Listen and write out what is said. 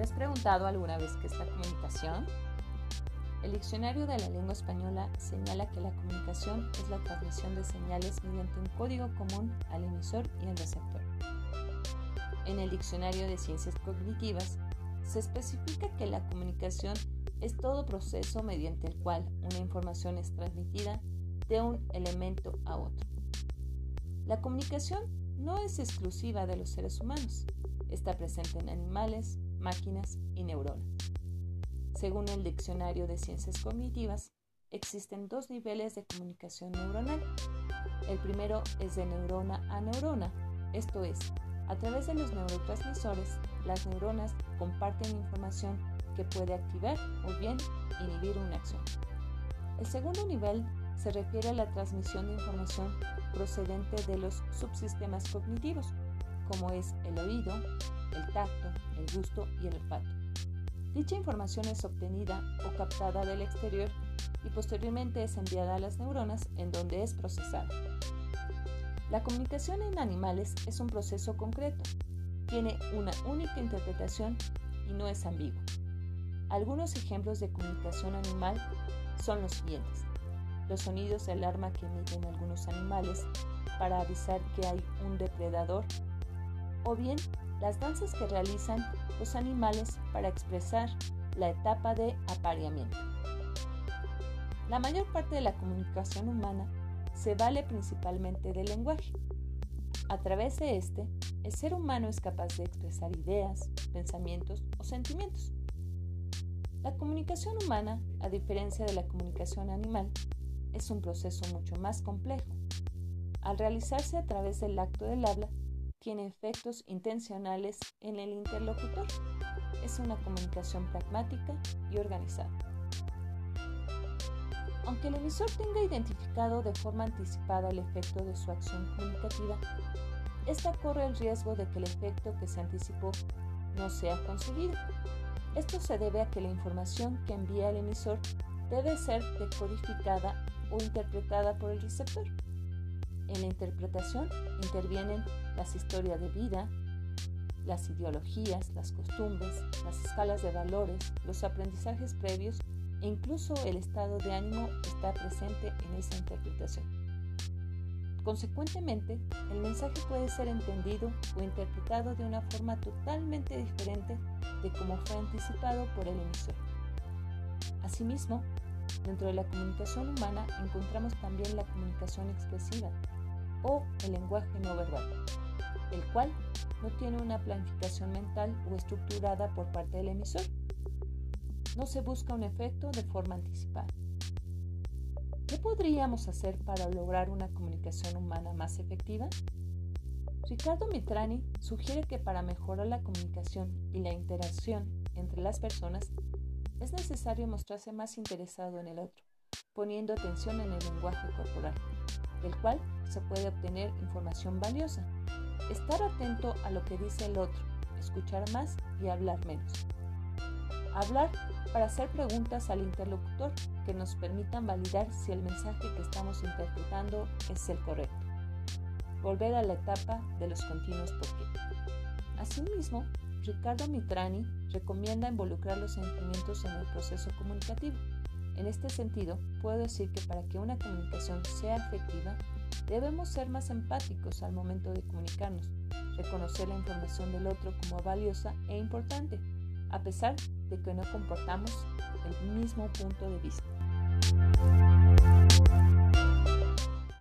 ¿Te has preguntado alguna vez qué es la comunicación? El diccionario de la lengua española señala que la comunicación es la transmisión de señales mediante un código común al emisor y al receptor. En el diccionario de ciencias cognitivas se especifica que la comunicación es todo proceso mediante el cual una información es transmitida de un elemento a otro. La comunicación no es exclusiva de los seres humanos, está presente en animales, máquinas y neuronas. Según el Diccionario de Ciencias Cognitivas, existen dos niveles de comunicación neuronal. El primero es de neurona a neurona, esto es, a través de los neurotransmisores, las neuronas comparten información que puede activar o bien inhibir una acción. El segundo nivel se refiere a la transmisión de información procedente de los subsistemas cognitivos, como es el oído, el tacto, el gusto y el olfato. Dicha información es obtenida o captada del exterior y posteriormente es enviada a las neuronas en donde es procesada. La comunicación en animales es un proceso concreto, tiene una única interpretación y no es ambiguo. Algunos ejemplos de comunicación animal son los siguientes. Los sonidos de alarma que emiten algunos animales para avisar que hay un depredador o bien las danzas que realizan los animales para expresar la etapa de apareamiento. La mayor parte de la comunicación humana se vale principalmente del lenguaje. A través de este, el ser humano es capaz de expresar ideas, pensamientos o sentimientos. La comunicación humana, a diferencia de la comunicación animal, es un proceso mucho más complejo. Al realizarse a través del acto del habla, tiene efectos intencionales en el interlocutor. Es una comunicación pragmática y organizada. Aunque el emisor tenga identificado de forma anticipada el efecto de su acción comunicativa, esta corre el riesgo de que el efecto que se anticipó no sea conseguido. Esto se debe a que la información que envía el emisor debe ser decodificada o interpretada por el receptor. En la interpretación intervienen las historias de vida, las ideologías, las costumbres, las escalas de valores, los aprendizajes previos e incluso el estado de ánimo está presente en esa interpretación. Consecuentemente, el mensaje puede ser entendido o interpretado de una forma totalmente diferente de como fue anticipado por el emisor. Asimismo, dentro de la comunicación humana encontramos también la comunicación expresiva, o el lenguaje no verbal, el cual no tiene una planificación mental o estructurada por parte del emisor. No se busca un efecto de forma anticipada. ¿Qué podríamos hacer para lograr una comunicación humana más efectiva? Ricardo Mitrani sugiere que para mejorar la comunicación y la interacción entre las personas es necesario mostrarse más interesado en el otro, poniendo atención en el lenguaje corporal del cual se puede obtener información valiosa. Estar atento a lo que dice el otro, escuchar más y hablar menos. Hablar para hacer preguntas al interlocutor que nos permitan validar si el mensaje que estamos interpretando es el correcto. Volver a la etapa de los continuos por qué. Asimismo, Ricardo Mitrani recomienda involucrar los sentimientos en el proceso comunicativo en este sentido, puedo decir que para que una comunicación sea efectiva, debemos ser más empáticos al momento de comunicarnos, reconocer la información del otro como valiosa e importante, a pesar de que no comportamos el mismo punto de vista.